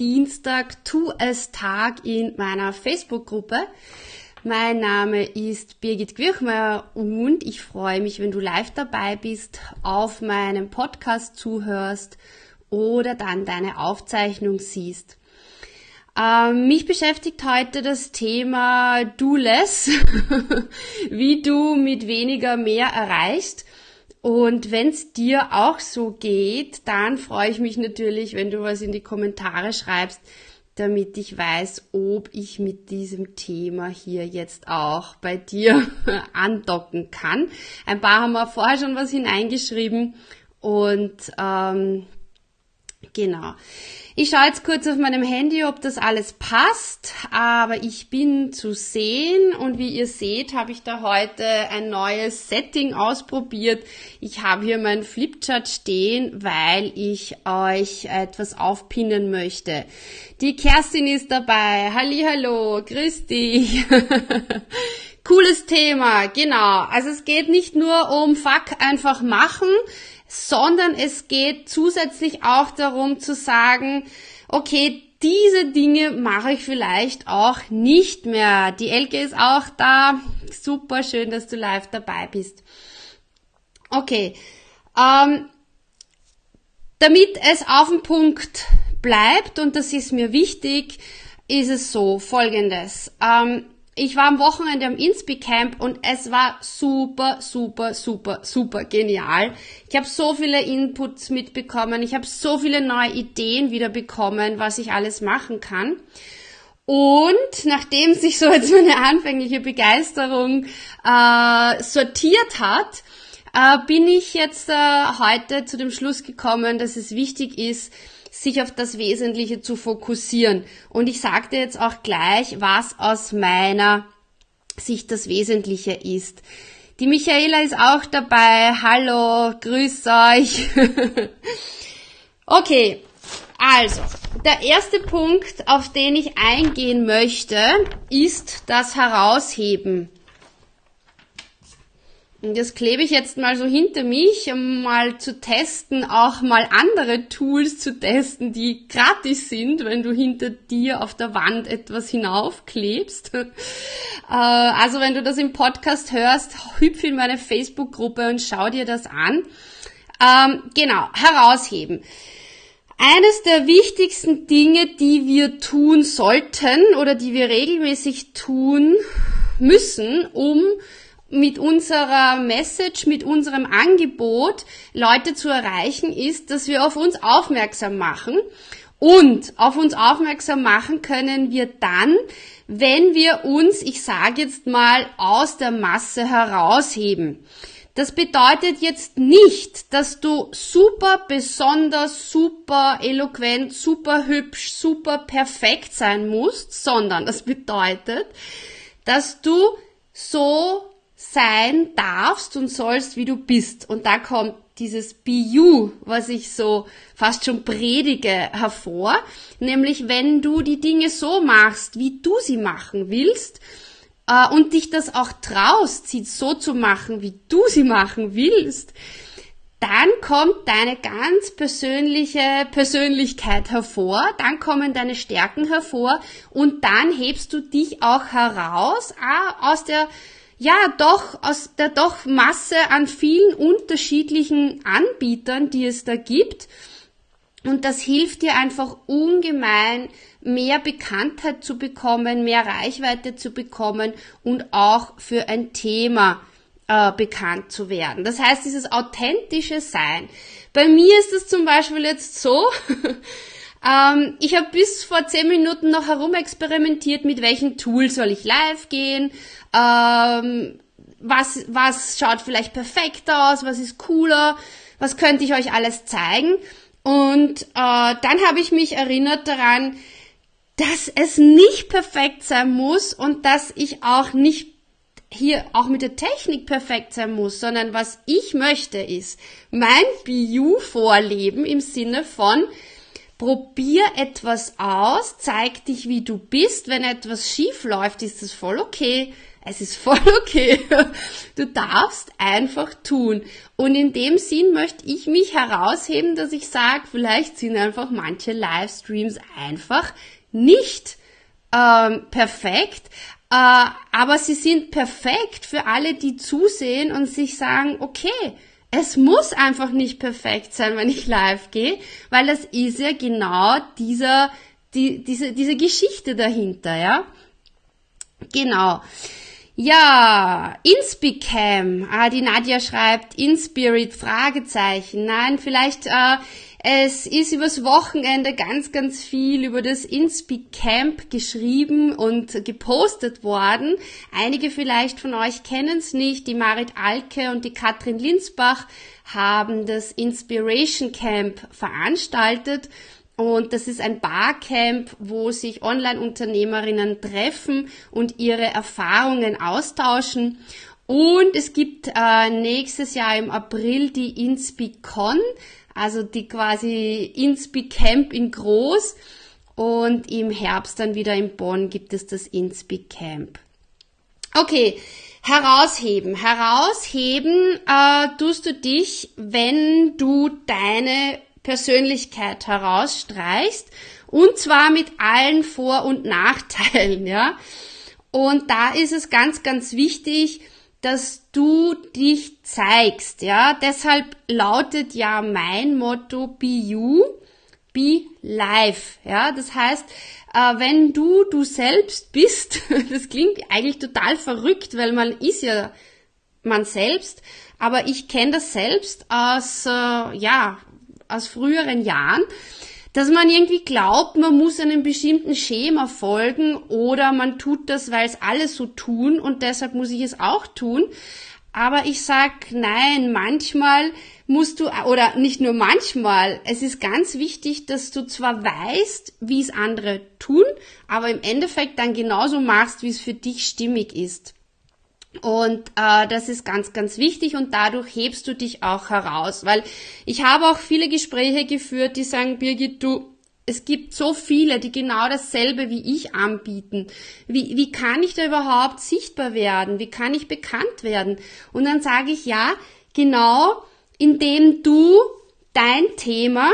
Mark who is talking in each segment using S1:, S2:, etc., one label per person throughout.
S1: Dienstag Tu es Tag in meiner Facebook-Gruppe. Mein Name ist Birgit Quirchmeier und ich freue mich, wenn du live dabei bist, auf meinem Podcast zuhörst oder dann deine Aufzeichnung siehst. Ähm, mich beschäftigt heute das Thema Do Less, wie du mit weniger mehr erreichst. Und wenn es dir auch so geht, dann freue ich mich natürlich, wenn du was in die Kommentare schreibst, damit ich weiß, ob ich mit diesem Thema hier jetzt auch bei dir andocken kann. Ein paar haben wir vorher schon was hineingeschrieben und ähm, genau. Ich schaue jetzt kurz auf meinem Handy, ob das alles passt, aber ich bin zu sehen und wie ihr seht, habe ich da heute ein neues Setting ausprobiert. Ich habe hier meinen Flipchart stehen, weil ich euch etwas aufpinnen möchte. Die Kerstin ist dabei. Hallo, grüß dich. Cooles Thema, genau. Also es geht nicht nur um Fuck einfach machen, sondern es geht zusätzlich auch darum zu sagen, okay, diese Dinge mache ich vielleicht auch nicht mehr. Die Elke ist auch da. Super schön, dass du live dabei bist. Okay. Ähm, damit es auf dem Punkt bleibt, und das ist mir wichtig, ist es so, folgendes. Ähm, ich war am Wochenende am Inspi Camp und es war super, super, super, super genial. Ich habe so viele Inputs mitbekommen, ich habe so viele neue Ideen wieder bekommen, was ich alles machen kann. Und nachdem sich so jetzt meine anfängliche Begeisterung äh, sortiert hat, äh, bin ich jetzt äh, heute zu dem Schluss gekommen, dass es wichtig ist, sich auf das Wesentliche zu fokussieren. Und ich sagte jetzt auch gleich, was aus meiner Sicht das Wesentliche ist. Die Michaela ist auch dabei. Hallo, grüß euch. okay, also, der erste Punkt, auf den ich eingehen möchte, ist das Herausheben. Und das klebe ich jetzt mal so hinter mich, um mal zu testen, auch mal andere Tools zu testen, die gratis sind, wenn du hinter dir auf der Wand etwas hinaufklebst. Äh, also wenn du das im Podcast hörst, hüpf in meine Facebook-Gruppe und schau dir das an. Ähm, genau, herausheben. Eines der wichtigsten Dinge, die wir tun sollten oder die wir regelmäßig tun müssen, um mit unserer Message, mit unserem Angebot Leute zu erreichen, ist, dass wir auf uns aufmerksam machen. Und auf uns aufmerksam machen können wir dann, wenn wir uns, ich sage jetzt mal, aus der Masse herausheben. Das bedeutet jetzt nicht, dass du super besonders, super eloquent, super hübsch, super perfekt sein musst, sondern das bedeutet, dass du so sein darfst und sollst, wie du bist. Und da kommt dieses Be You, was ich so fast schon predige, hervor. Nämlich, wenn du die Dinge so machst, wie du sie machen willst, äh, und dich das auch traust, sie so zu machen, wie du sie machen willst, dann kommt deine ganz persönliche Persönlichkeit hervor, dann kommen deine Stärken hervor und dann hebst du dich auch heraus äh, aus der ja doch aus der doch Masse an vielen unterschiedlichen Anbietern, die es da gibt. Und das hilft dir einfach ungemein, mehr Bekanntheit zu bekommen, mehr Reichweite zu bekommen und auch für ein Thema äh, bekannt zu werden. Das heißt, dieses authentische Sein. Bei mir ist es zum Beispiel jetzt so, ähm, ich habe bis vor zehn Minuten noch herumexperimentiert, mit welchen Tools soll ich live gehen, ähm, was, was schaut vielleicht perfekter aus, was ist cooler, was könnte ich euch alles zeigen. Und äh, dann habe ich mich erinnert daran, dass es nicht perfekt sein muss und dass ich auch nicht hier auch mit der Technik perfekt sein muss, sondern was ich möchte ist mein BU vorleben im Sinne von probier etwas aus, zeig dich wie du bist, wenn etwas schief läuft, ist das voll okay. Es ist voll okay. Du darfst einfach tun. Und in dem Sinn möchte ich mich herausheben, dass ich sage, vielleicht sind einfach manche Livestreams einfach nicht ähm, perfekt, äh, aber sie sind perfekt für alle, die zusehen und sich sagen, okay, es muss einfach nicht perfekt sein, wenn ich live gehe, weil das ist ja genau dieser, die, diese, diese Geschichte dahinter, ja. Genau. Ja, Inspicam. Ah, die Nadja schreibt Inspirit, Fragezeichen. Nein, vielleicht, äh, es ist übers Wochenende ganz, ganz viel über das Inspicamp geschrieben und gepostet worden. Einige vielleicht von euch kennen es nicht. Die Marit Alke und die Katrin Linsbach haben das Inspiration Camp veranstaltet und das ist ein Barcamp, wo sich Online-Unternehmerinnen treffen und ihre Erfahrungen austauschen. Und es gibt äh, nächstes Jahr im April die InspiCon, also die quasi InspiCamp in groß. Und im Herbst dann wieder in Bonn gibt es das InspiCamp. Okay, herausheben. Herausheben äh, tust du dich, wenn du deine Persönlichkeit herausstreichst und zwar mit allen Vor- und Nachteilen, ja. Und da ist es ganz, ganz wichtig, dass du dich zeigst, ja. Deshalb lautet ja mein Motto Be You, Be Life, ja. Das heißt, äh, wenn du du selbst bist, das klingt eigentlich total verrückt, weil man ist ja man selbst, aber ich kenne das selbst aus, äh, ja, aus früheren Jahren, dass man irgendwie glaubt, man muss einem bestimmten Schema folgen oder man tut das, weil es alle so tun und deshalb muss ich es auch tun. Aber ich sag nein, manchmal musst du, oder nicht nur manchmal, es ist ganz wichtig, dass du zwar weißt, wie es andere tun, aber im Endeffekt dann genauso machst, wie es für dich stimmig ist. Und äh, das ist ganz, ganz wichtig und dadurch hebst du dich auch heraus. Weil ich habe auch viele Gespräche geführt, die sagen, Birgit, du, es gibt so viele, die genau dasselbe wie ich anbieten. Wie, wie kann ich da überhaupt sichtbar werden? Wie kann ich bekannt werden? Und dann sage ich, ja, genau, indem du dein Thema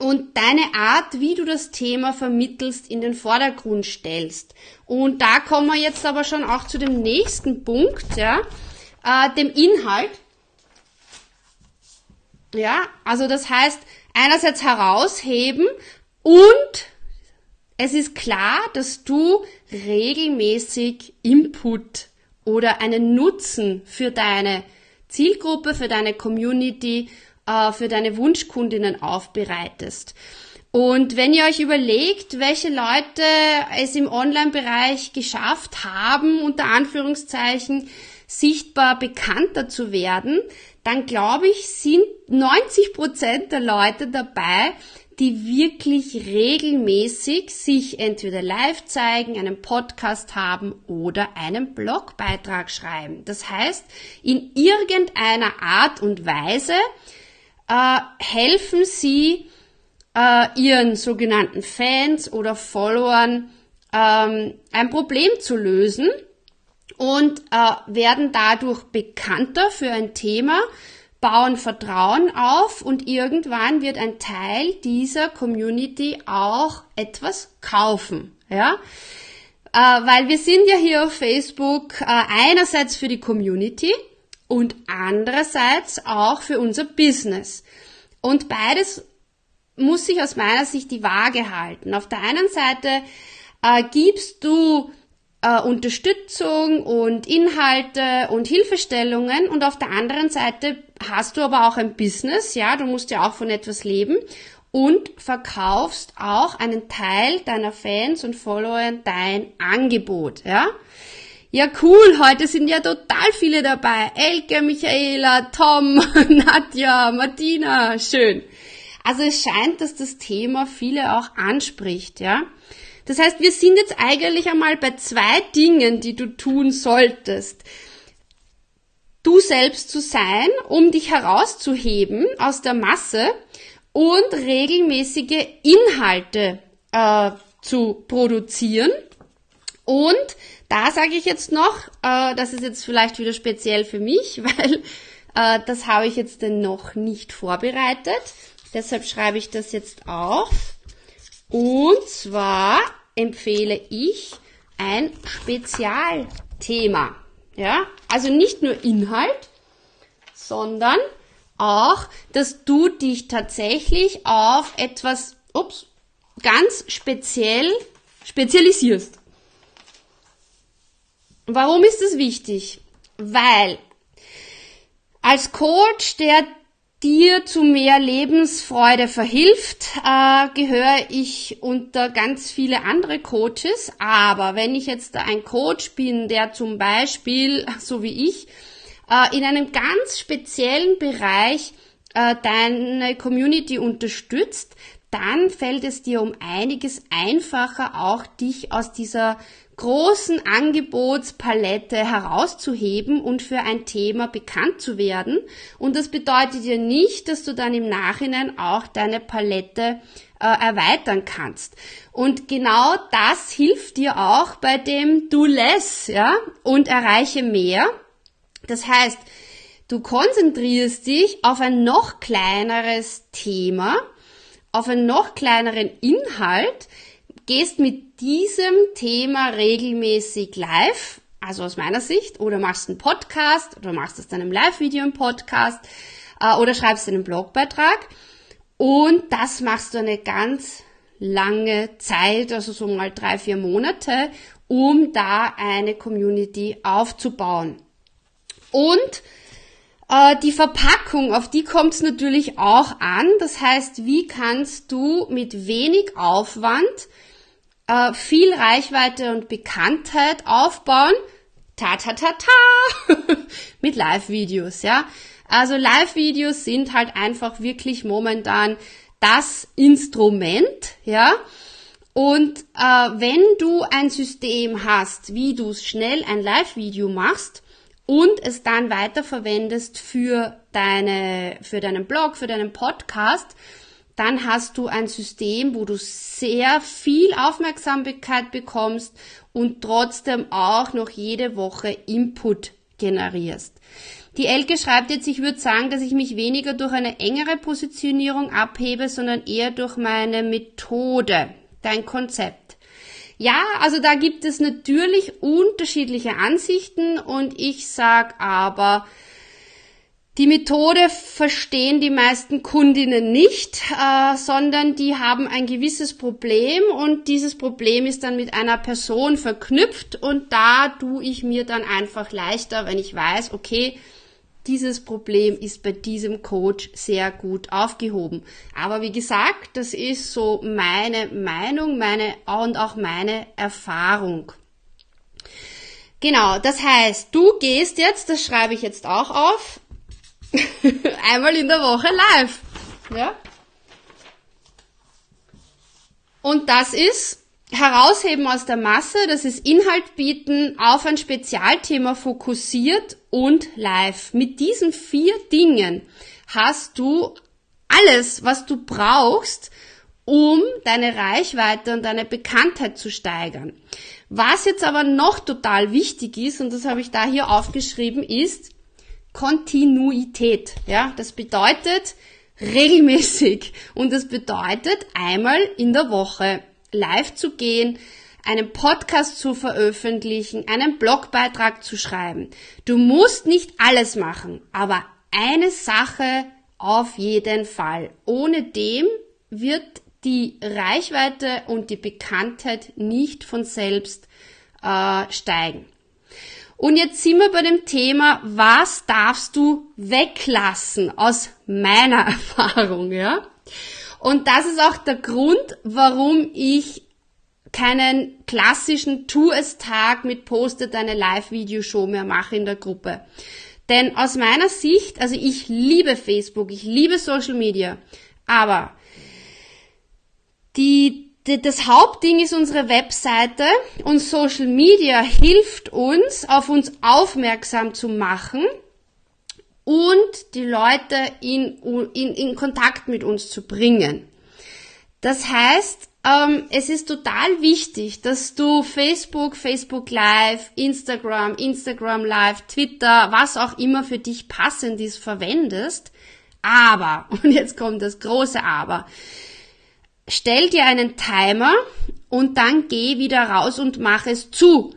S1: und deine Art, wie du das Thema vermittelst, in den Vordergrund stellst. Und da kommen wir jetzt aber schon auch zu dem nächsten Punkt, ja, äh, dem Inhalt. Ja, also das heißt, einerseits herausheben und es ist klar, dass du regelmäßig Input oder einen Nutzen für deine Zielgruppe, für deine Community äh, für deine Wunschkundinnen aufbereitest. Und wenn ihr euch überlegt, welche Leute es im Online-Bereich geschafft haben, unter Anführungszeichen sichtbar bekannter zu werden, dann glaube ich, sind 90 Prozent der Leute dabei, die wirklich regelmäßig sich entweder live zeigen, einen Podcast haben oder einen Blogbeitrag schreiben. Das heißt, in irgendeiner Art und Weise äh, helfen sie äh, ihren sogenannten Fans oder Followern ähm, ein Problem zu lösen und äh, werden dadurch bekannter für ein Thema, bauen Vertrauen auf und irgendwann wird ein Teil dieser Community auch etwas kaufen. Ja? Äh, weil wir sind ja hier auf Facebook äh, einerseits für die Community, und andererseits auch für unser Business. Und beides muss sich aus meiner Sicht die Waage halten. Auf der einen Seite äh, gibst du äh, Unterstützung und Inhalte und Hilfestellungen und auf der anderen Seite hast du aber auch ein Business, ja, du musst ja auch von etwas leben und verkaufst auch einen Teil deiner Fans und Follower dein Angebot, ja. Ja, cool, heute sind ja total viele dabei. Elke, Michaela, Tom, Nadja, Martina, schön. Also es scheint, dass das Thema viele auch anspricht, ja. Das heißt, wir sind jetzt eigentlich einmal bei zwei Dingen, die du tun solltest. Du selbst zu sein, um dich herauszuheben aus der Masse und regelmäßige Inhalte äh, zu produzieren. Und da sage ich jetzt noch, äh, das ist jetzt vielleicht wieder speziell für mich, weil äh, das habe ich jetzt denn noch nicht vorbereitet. Deshalb schreibe ich das jetzt auf. Und zwar empfehle ich ein Spezialthema. Ja, also nicht nur Inhalt, sondern auch, dass du dich tatsächlich auf etwas, ups, ganz speziell spezialisierst. Warum ist das wichtig? Weil als Coach, der dir zu mehr Lebensfreude verhilft, äh, gehöre ich unter ganz viele andere Coaches. Aber wenn ich jetzt ein Coach bin, der zum Beispiel, so wie ich, äh, in einem ganz speziellen Bereich äh, deine Community unterstützt, dann fällt es dir um einiges einfacher, auch dich aus dieser großen Angebotspalette herauszuheben und für ein Thema bekannt zu werden. Und das bedeutet ja nicht, dass du dann im Nachhinein auch deine Palette äh, erweitern kannst. Und genau das hilft dir auch bei dem Do Less, ja, und erreiche mehr. Das heißt, du konzentrierst dich auf ein noch kleineres Thema, auf einen noch kleineren Inhalt, gehst mit diesem Thema regelmäßig live, also aus meiner Sicht, oder machst einen Podcast oder machst aus deinem Live-Video einen Podcast äh, oder schreibst einen Blogbeitrag und das machst du eine ganz lange Zeit, also so mal drei, vier Monate, um da eine Community aufzubauen. Und äh, die Verpackung, auf die kommt es natürlich auch an. Das heißt, wie kannst du mit wenig Aufwand äh, viel Reichweite und Bekanntheit aufbauen. Ta ta ta ta mit Live-Videos, ja. Also Live-Videos sind halt einfach wirklich momentan das Instrument, ja. Und äh, wenn du ein System hast, wie du schnell ein Live-Video machst und es dann weiterverwendest für deine, für deinen Blog, für deinen Podcast, dann hast du ein System, wo du sehr viel Aufmerksamkeit bekommst und trotzdem auch noch jede Woche Input generierst. Die Elke schreibt jetzt, ich würde sagen, dass ich mich weniger durch eine engere Positionierung abhebe, sondern eher durch meine Methode, dein Konzept. Ja, also da gibt es natürlich unterschiedliche Ansichten und ich sag aber, die Methode verstehen die meisten Kundinnen nicht, äh, sondern die haben ein gewisses Problem und dieses Problem ist dann mit einer Person verknüpft und da tue ich mir dann einfach leichter, wenn ich weiß, okay, dieses Problem ist bei diesem Coach sehr gut aufgehoben. Aber wie gesagt, das ist so meine Meinung, meine und auch meine Erfahrung. Genau, das heißt, du gehst jetzt, das schreibe ich jetzt auch auf, Einmal in der Woche live. Ja? Und das ist herausheben aus der Masse, das ist Inhalt bieten, auf ein Spezialthema fokussiert und live. Mit diesen vier Dingen hast du alles, was du brauchst, um deine Reichweite und deine Bekanntheit zu steigern. Was jetzt aber noch total wichtig ist, und das habe ich da hier aufgeschrieben, ist, Kontinuität. Ja, das bedeutet regelmäßig und das bedeutet einmal in der Woche live zu gehen, einen Podcast zu veröffentlichen, einen Blogbeitrag zu schreiben. Du musst nicht alles machen, aber eine Sache auf jeden Fall. Ohne dem wird die Reichweite und die Bekanntheit nicht von selbst äh, steigen. Und jetzt sind wir bei dem Thema, was darfst du weglassen aus meiner Erfahrung, ja? Und das ist auch der Grund, warum ich keinen klassischen Tu-es-Tag mit Postet eine Live-Videoshow mehr mache in der Gruppe. Denn aus meiner Sicht, also ich liebe Facebook, ich liebe Social Media, aber die das Hauptding ist unsere Webseite und Social Media hilft uns, auf uns aufmerksam zu machen und die Leute in, in, in Kontakt mit uns zu bringen. Das heißt, ähm, es ist total wichtig, dass du Facebook, Facebook Live, Instagram, Instagram Live, Twitter, was auch immer für dich passend ist, verwendest. Aber, und jetzt kommt das große Aber, stell dir einen Timer und dann geh wieder raus und mach es zu.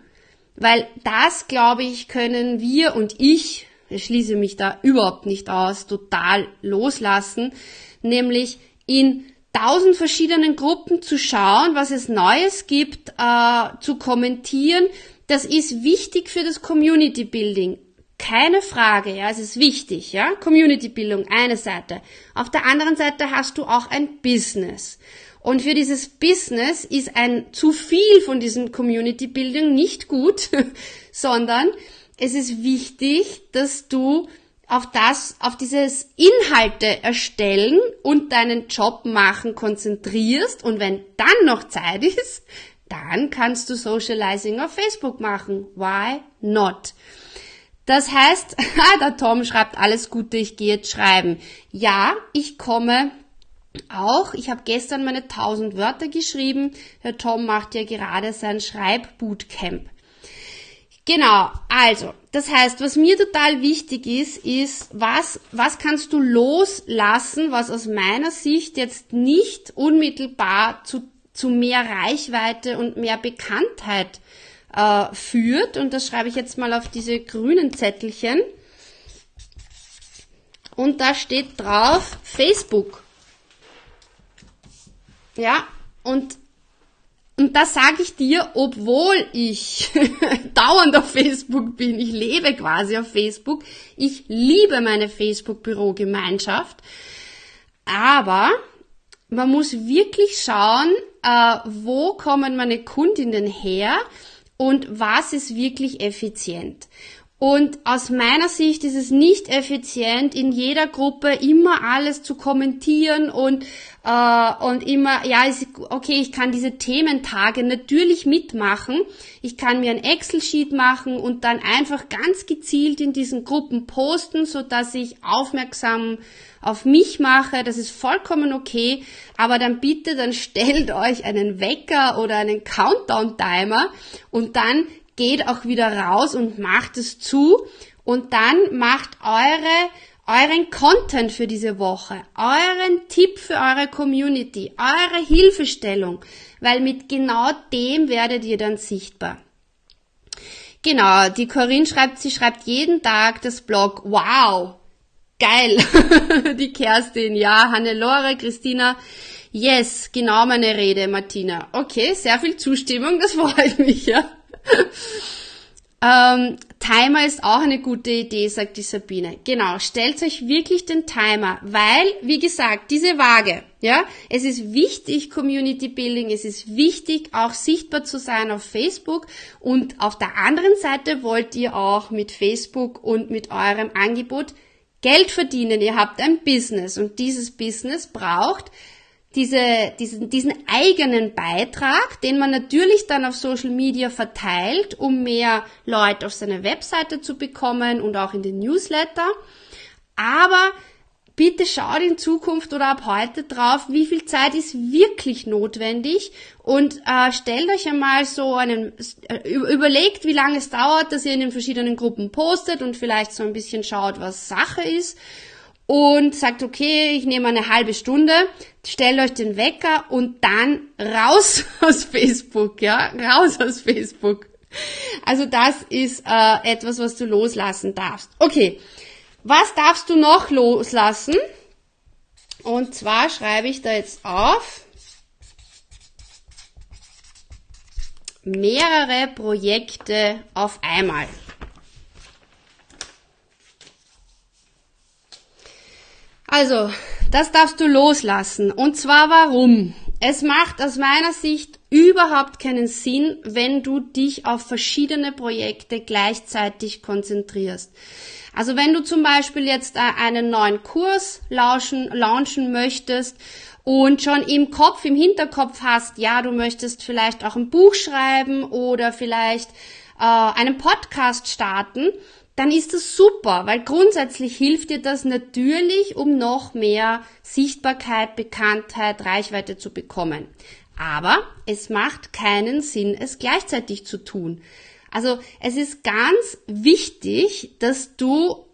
S1: Weil das, glaube ich, können wir und ich, ich schließe mich da überhaupt nicht aus, total loslassen, nämlich in tausend verschiedenen Gruppen zu schauen, was es Neues gibt, äh, zu kommentieren. Das ist wichtig für das Community Building. Keine Frage, ja, es ist wichtig, ja. Community Bildung, eine Seite. Auf der anderen Seite hast du auch ein Business. Und für dieses Business ist ein zu viel von diesem Community Building nicht gut, sondern es ist wichtig, dass du auf das, auf dieses Inhalte erstellen und deinen Job machen konzentrierst und wenn dann noch Zeit ist, dann kannst du Socializing auf Facebook machen. Why not? Das heißt, ah, der Tom schreibt alles Gute, ich gehe jetzt schreiben. Ja, ich komme auch. Ich habe gestern meine 1000 Wörter geschrieben. Herr Tom macht ja gerade sein Schreibbootcamp. Genau, also, das heißt, was mir total wichtig ist, ist, was, was kannst du loslassen, was aus meiner Sicht jetzt nicht unmittelbar zu, zu mehr Reichweite und mehr Bekanntheit äh, führt. Und das schreibe ich jetzt mal auf diese grünen Zettelchen. Und da steht drauf Facebook. Ja, und und das sage ich dir, obwohl ich dauernd auf Facebook bin. Ich lebe quasi auf Facebook. Ich liebe meine Facebook-Bürogemeinschaft. Aber man muss wirklich schauen, äh, wo kommen meine Kundinnen her und was ist wirklich effizient. Und aus meiner Sicht ist es nicht effizient, in jeder Gruppe immer alles zu kommentieren und, äh, und immer, ja, okay, ich kann diese Thementage natürlich mitmachen. Ich kann mir ein Excel-Sheet machen und dann einfach ganz gezielt in diesen Gruppen posten, so dass ich aufmerksam auf mich mache. Das ist vollkommen okay. Aber dann bitte, dann stellt euch einen Wecker oder einen Countdown-Timer und dann geht auch wieder raus und macht es zu und dann macht eure euren Content für diese Woche, euren Tipp für eure Community, eure Hilfestellung, weil mit genau dem werdet ihr dann sichtbar. Genau, die Corinne schreibt, sie schreibt jeden Tag das Blog. Wow, geil. die Kerstin, ja, Hannelore, Christina. Yes, genau meine Rede, Martina. Okay, sehr viel Zustimmung, das freut mich, ja. ähm, Timer ist auch eine gute Idee, sagt die Sabine. Genau, stellt euch wirklich den Timer, weil, wie gesagt, diese Waage, ja, es ist wichtig, Community Building, es ist wichtig, auch sichtbar zu sein auf Facebook und auf der anderen Seite wollt ihr auch mit Facebook und mit eurem Angebot Geld verdienen. Ihr habt ein Business und dieses Business braucht diese, diesen, diesen eigenen Beitrag, den man natürlich dann auf Social Media verteilt, um mehr Leute auf seine Webseite zu bekommen und auch in den Newsletter. Aber bitte schaut in Zukunft oder ab heute drauf, wie viel Zeit ist wirklich notwendig und äh, stellt euch einmal so einen, äh, überlegt, wie lange es dauert, dass ihr in den verschiedenen Gruppen postet und vielleicht so ein bisschen schaut, was Sache ist und sagt, okay, ich nehme eine halbe Stunde, stellt euch den Wecker und dann raus aus Facebook, ja, raus aus Facebook. Also das ist äh, etwas, was du loslassen darfst. Okay, was darfst du noch loslassen? Und zwar schreibe ich da jetzt auf mehrere Projekte auf einmal. Also, das darfst du loslassen. Und zwar warum? Es macht aus meiner Sicht überhaupt keinen Sinn, wenn du dich auf verschiedene Projekte gleichzeitig konzentrierst. Also wenn du zum Beispiel jetzt einen neuen Kurs launchen, launchen möchtest und schon im Kopf, im Hinterkopf hast, ja, du möchtest vielleicht auch ein Buch schreiben oder vielleicht äh, einen Podcast starten, dann ist das super, weil grundsätzlich hilft dir das natürlich, um noch mehr Sichtbarkeit, Bekanntheit, Reichweite zu bekommen. Aber es macht keinen Sinn, es gleichzeitig zu tun. Also es ist ganz wichtig, dass du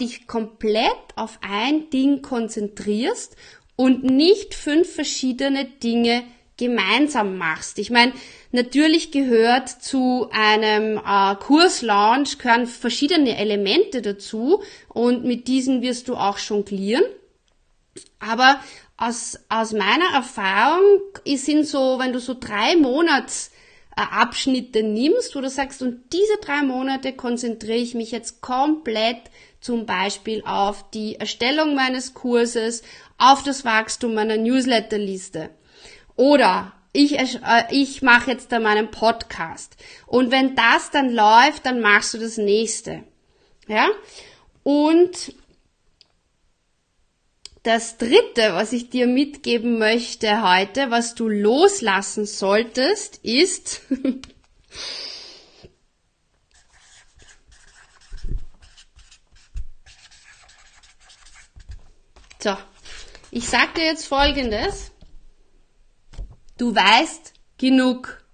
S1: dich komplett auf ein Ding konzentrierst und nicht fünf verschiedene Dinge gemeinsam machst. Ich meine, natürlich gehört zu einem äh, Kurslaunch gehören verschiedene Elemente dazu und mit diesen wirst du auch jonglieren. Aber aus, aus meiner Erfahrung sind so, wenn du so drei Monats äh, Abschnitte nimmst, wo du sagst, und diese drei Monate konzentriere ich mich jetzt komplett zum Beispiel auf die Erstellung meines Kurses, auf das Wachstum meiner Newsletterliste. Oder ich, äh, ich mache jetzt da meinen Podcast. Und wenn das dann läuft, dann machst du das nächste. Ja? Und das dritte, was ich dir mitgeben möchte heute, was du loslassen solltest, ist, so, ich sag dir jetzt Folgendes. Du weißt genug.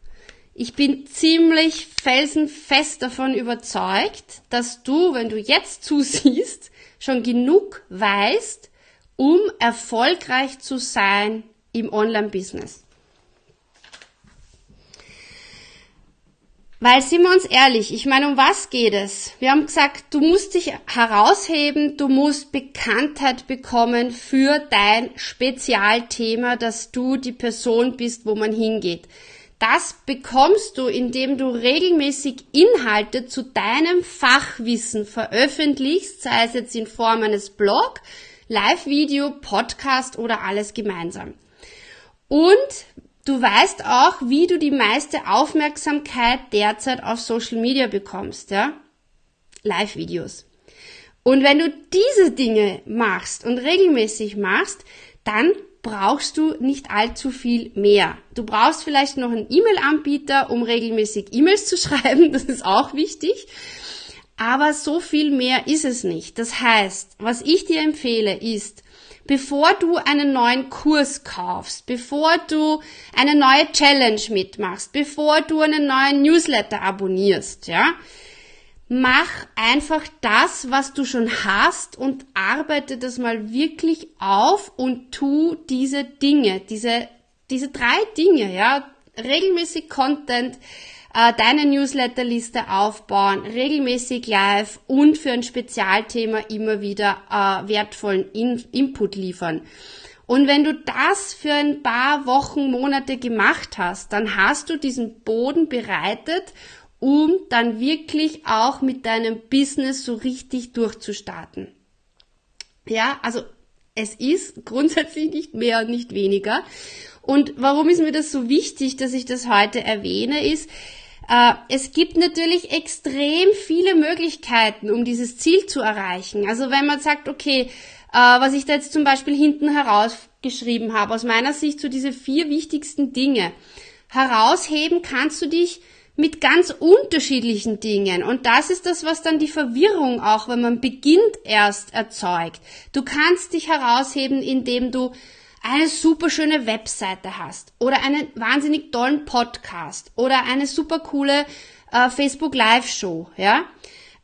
S1: Ich bin ziemlich felsenfest davon überzeugt, dass du, wenn du jetzt zusiehst, schon genug weißt, um erfolgreich zu sein im Online-Business. Weil, sind wir uns ehrlich, ich meine, um was geht es? Wir haben gesagt, du musst dich herausheben, du musst Bekanntheit bekommen für dein Spezialthema, dass du die Person bist, wo man hingeht. Das bekommst du, indem du regelmäßig Inhalte zu deinem Fachwissen veröffentlichst, sei es jetzt in Form eines Blogs, Live-Video, Podcast oder alles gemeinsam. Und du weißt auch, wie du die meiste Aufmerksamkeit derzeit auf Social Media bekommst, ja? Live-Videos. Und wenn du diese Dinge machst und regelmäßig machst, dann brauchst du nicht allzu viel mehr. Du brauchst vielleicht noch einen E-Mail-Anbieter, um regelmäßig E-Mails zu schreiben, das ist auch wichtig. Aber so viel mehr ist es nicht. Das heißt, was ich dir empfehle ist, bevor du einen neuen Kurs kaufst, bevor du eine neue Challenge mitmachst, bevor du einen neuen Newsletter abonnierst, ja, mach einfach das, was du schon hast und arbeite das mal wirklich auf und tu diese Dinge, diese, diese drei Dinge, ja, regelmäßig Content, äh, deine Newsletterliste aufbauen, regelmäßig live und für ein Spezialthema immer wieder äh, wertvollen In Input liefern. Und wenn du das für ein paar Wochen, Monate gemacht hast, dann hast du diesen Boden bereitet, um dann wirklich auch mit deinem Business so richtig durchzustarten. Ja, also es ist grundsätzlich nicht mehr und nicht weniger. Und warum ist mir das so wichtig, dass ich das heute erwähne, ist, es gibt natürlich extrem viele Möglichkeiten, um dieses Ziel zu erreichen. Also wenn man sagt, okay, äh, was ich da jetzt zum Beispiel hinten herausgeschrieben habe, aus meiner Sicht so diese vier wichtigsten Dinge. Herausheben kannst du dich mit ganz unterschiedlichen Dingen. Und das ist das, was dann die Verwirrung auch, wenn man beginnt, erst erzeugt. Du kannst dich herausheben, indem du eine super schöne Webseite hast oder einen wahnsinnig tollen Podcast oder eine super coole äh, Facebook Live Show, ja.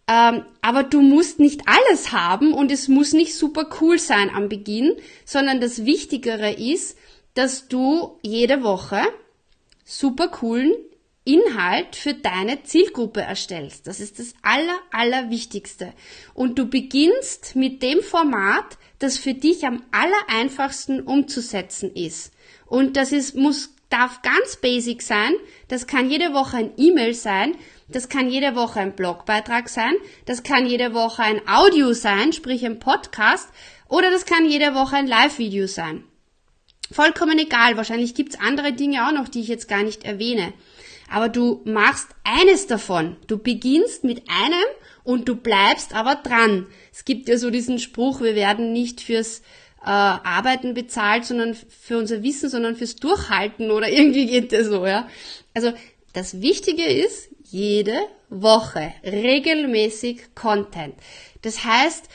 S1: Ähm, aber du musst nicht alles haben und es muss nicht super cool sein am Beginn, sondern das Wichtigere ist, dass du jede Woche super coolen Inhalt für deine Zielgruppe erstellst. Das ist das aller, aller Wichtigste. Und du beginnst mit dem Format, das für dich am aller einfachsten umzusetzen ist. Und das ist, muss, darf ganz basic sein. Das kann jede Woche ein E-Mail sein. Das kann jede Woche ein Blogbeitrag sein. Das kann jede Woche ein Audio sein, sprich ein Podcast. Oder das kann jede Woche ein Live-Video sein. Vollkommen egal. Wahrscheinlich gibt's andere Dinge auch noch, die ich jetzt gar nicht erwähne. Aber du machst eines davon. Du beginnst mit einem und du bleibst aber dran. Es gibt ja so diesen Spruch, wir werden nicht fürs äh, Arbeiten bezahlt, sondern für unser Wissen, sondern fürs Durchhalten oder irgendwie geht das so, ja. Also das Wichtige ist, jede Woche regelmäßig Content. Das heißt,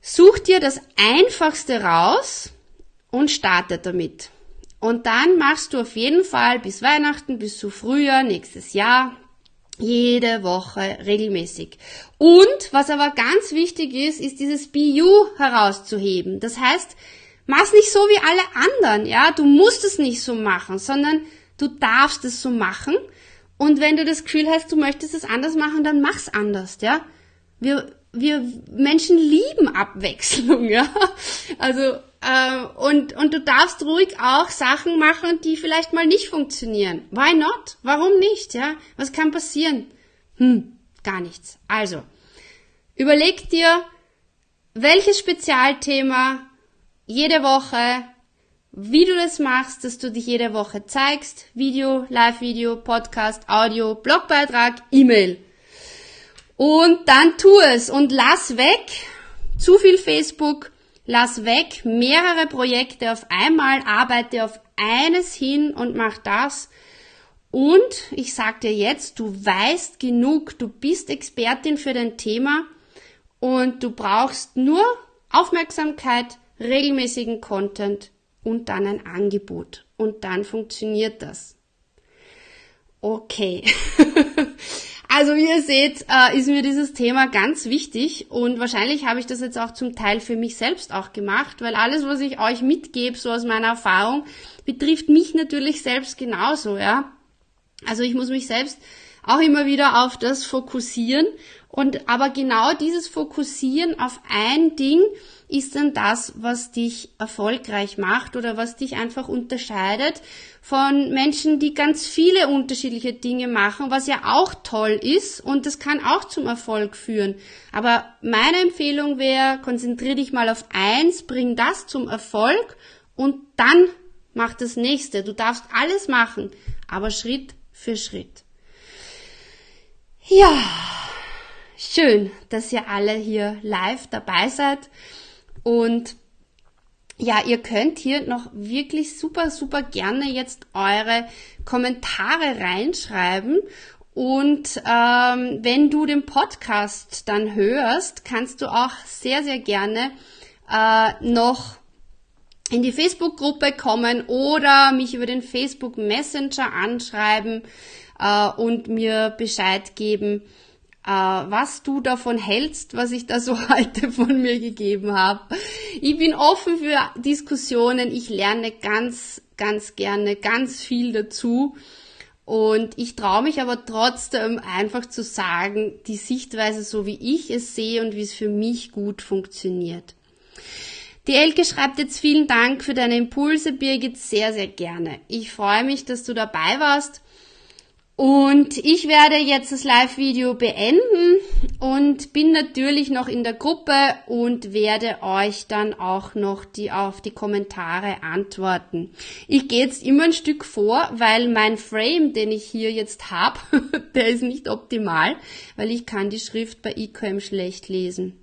S1: such dir das Einfachste raus und starte damit. Und dann machst du auf jeden Fall bis Weihnachten, bis zu Frühjahr, nächstes Jahr, jede Woche regelmäßig. Und was aber ganz wichtig ist, ist dieses BU herauszuheben. Das heißt, mach's nicht so wie alle anderen, ja. Du musst es nicht so machen, sondern du darfst es so machen. Und wenn du das Gefühl hast, du möchtest es anders machen, dann mach's anders, ja. Wir, wir Menschen lieben Abwechslung, ja. Also äh, und, und du darfst ruhig auch Sachen machen, die vielleicht mal nicht funktionieren. Why not? Warum nicht? Ja? Was kann passieren? Hm, gar nichts. Also, überleg dir, welches Spezialthema jede Woche, wie du das machst, dass du dich jede Woche zeigst. Video, Live-Video, Podcast, Audio, Blogbeitrag, E-Mail. Und dann tu es und lass weg zu viel Facebook, Lass weg mehrere Projekte auf einmal, arbeite auf eines hin und mach das. Und ich sag dir jetzt, du weißt genug, du bist Expertin für dein Thema und du brauchst nur Aufmerksamkeit, regelmäßigen Content und dann ein Angebot. Und dann funktioniert das. Okay. Also wie ihr seht, äh, ist mir dieses Thema ganz wichtig und wahrscheinlich habe ich das jetzt auch zum Teil für mich selbst auch gemacht, weil alles, was ich euch mitgebe, so aus meiner Erfahrung, betrifft mich natürlich selbst genauso, ja. Also ich muss mich selbst auch immer wieder auf das fokussieren und aber genau dieses Fokussieren auf ein Ding ist dann das, was dich erfolgreich macht oder was dich einfach unterscheidet von Menschen, die ganz viele unterschiedliche Dinge machen, was ja auch toll ist und das kann auch zum Erfolg führen. Aber meine Empfehlung wäre, konzentriere dich mal auf eins, bring das zum Erfolg und dann mach das nächste. Du darfst alles machen, aber Schritt für Schritt. Ja, schön, dass ihr alle hier live dabei seid. Und ja, ihr könnt hier noch wirklich super, super gerne jetzt eure Kommentare reinschreiben. Und ähm, wenn du den Podcast dann hörst, kannst du auch sehr, sehr gerne äh, noch in die Facebook-Gruppe kommen oder mich über den Facebook Messenger anschreiben äh, und mir Bescheid geben, äh, was du davon hältst, was ich da so heute von mir gegeben habe. Ich bin offen für Diskussionen. Ich lerne ganz, ganz gerne ganz viel dazu. Und ich traue mich aber trotzdem einfach zu sagen, die Sichtweise so wie ich es sehe und wie es für mich gut funktioniert. Die Elke schreibt jetzt vielen Dank für deine Impulse, Birgit, sehr, sehr gerne. Ich freue mich, dass du dabei warst. Und ich werde jetzt das Live-Video beenden und bin natürlich noch in der Gruppe und werde euch dann auch noch die auf die Kommentare antworten. Ich gehe jetzt immer ein Stück vor, weil mein Frame, den ich hier jetzt habe, der ist nicht optimal, weil ich kann die Schrift bei IQM schlecht lesen.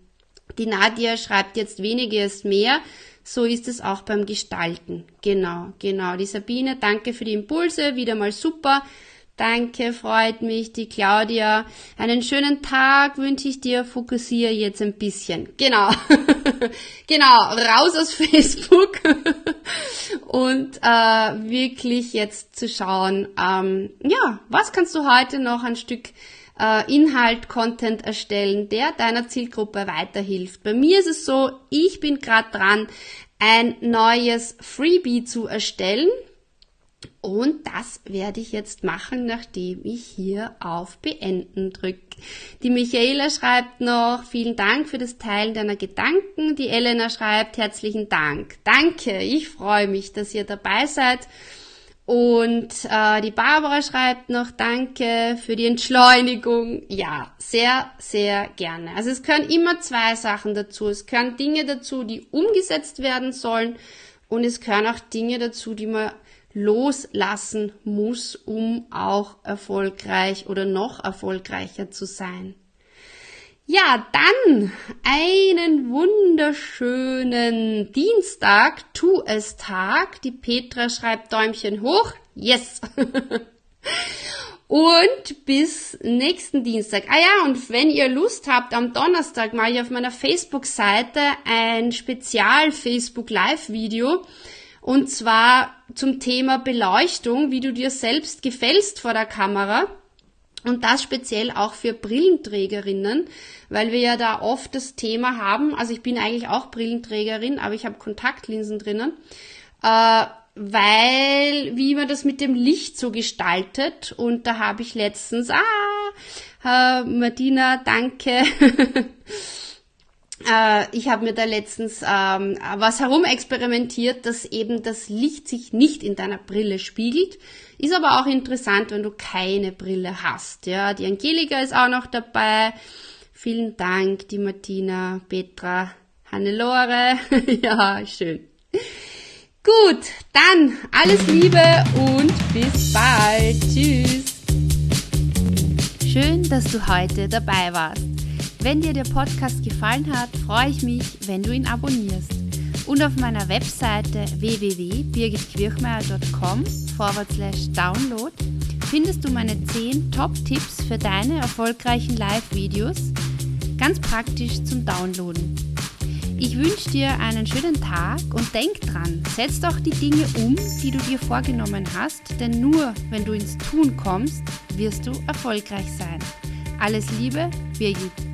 S1: Die Nadia schreibt jetzt weniger ist mehr. So ist es auch beim Gestalten. Genau, genau. Die Sabine, danke für die Impulse, wieder mal super. Danke, freut mich. Die Claudia. Einen schönen Tag wünsche ich dir. Fokussiere jetzt ein bisschen. Genau. genau. Raus aus Facebook. Und äh, wirklich jetzt zu schauen, ähm, ja, was kannst du heute noch ein Stück äh, Inhalt, Content erstellen, der deiner Zielgruppe weiterhilft. Bei mir ist es so, ich bin gerade dran, ein neues Freebie zu erstellen und das werde ich jetzt machen, nachdem ich hier auf Beenden drücke. Die Michaela schreibt noch, vielen Dank für das Teilen deiner Gedanken. Die Elena schreibt, herzlichen Dank. Danke, ich freue mich, dass ihr dabei seid. Und äh, die Barbara schreibt noch Danke für die Entschleunigung. Ja, sehr, sehr gerne. Also es gehören immer zwei Sachen dazu. Es gehören Dinge dazu, die umgesetzt werden sollen und es gehören auch Dinge dazu, die man loslassen muss, um auch erfolgreich oder noch erfolgreicher zu sein. Ja, dann einen wunderschönen Dienstag, tu es Tag. Die Petra schreibt Däumchen hoch. Yes. und bis nächsten Dienstag. Ah ja, und wenn ihr Lust habt, am Donnerstag mache ich auf meiner Facebook-Seite ein Spezial Facebook Live Video. Und zwar zum Thema Beleuchtung, wie du dir selbst gefällst vor der Kamera. Und das speziell auch für Brillenträgerinnen, weil wir ja da oft das Thema haben, also ich bin eigentlich auch Brillenträgerin, aber ich habe Kontaktlinsen drinnen, äh, weil wie man das mit dem Licht so gestaltet und da habe ich letztens, ah, äh, Martina, danke. Äh, ich habe mir da letztens ähm, was herumexperimentiert, dass eben das Licht sich nicht in deiner Brille spiegelt, ist aber auch interessant, wenn du keine Brille hast. Ja, die Angelika ist auch noch dabei. Vielen Dank, die Martina, Petra, Hannelore. ja, schön. Gut, dann alles Liebe und bis bald. Tschüss.
S2: Schön, dass du heute dabei warst. Wenn dir der Podcast gefallen hat, freue ich mich, wenn du ihn abonnierst. Und auf meiner Webseite www.birgitquirchmeier.com download findest du meine 10 Top-Tipps für deine erfolgreichen Live-Videos, ganz praktisch zum Downloaden. Ich wünsche dir einen schönen Tag und denk dran, setz doch die Dinge um, die du dir vorgenommen hast, denn nur wenn du ins Tun kommst, wirst du erfolgreich sein. Alles Liebe, Birgit.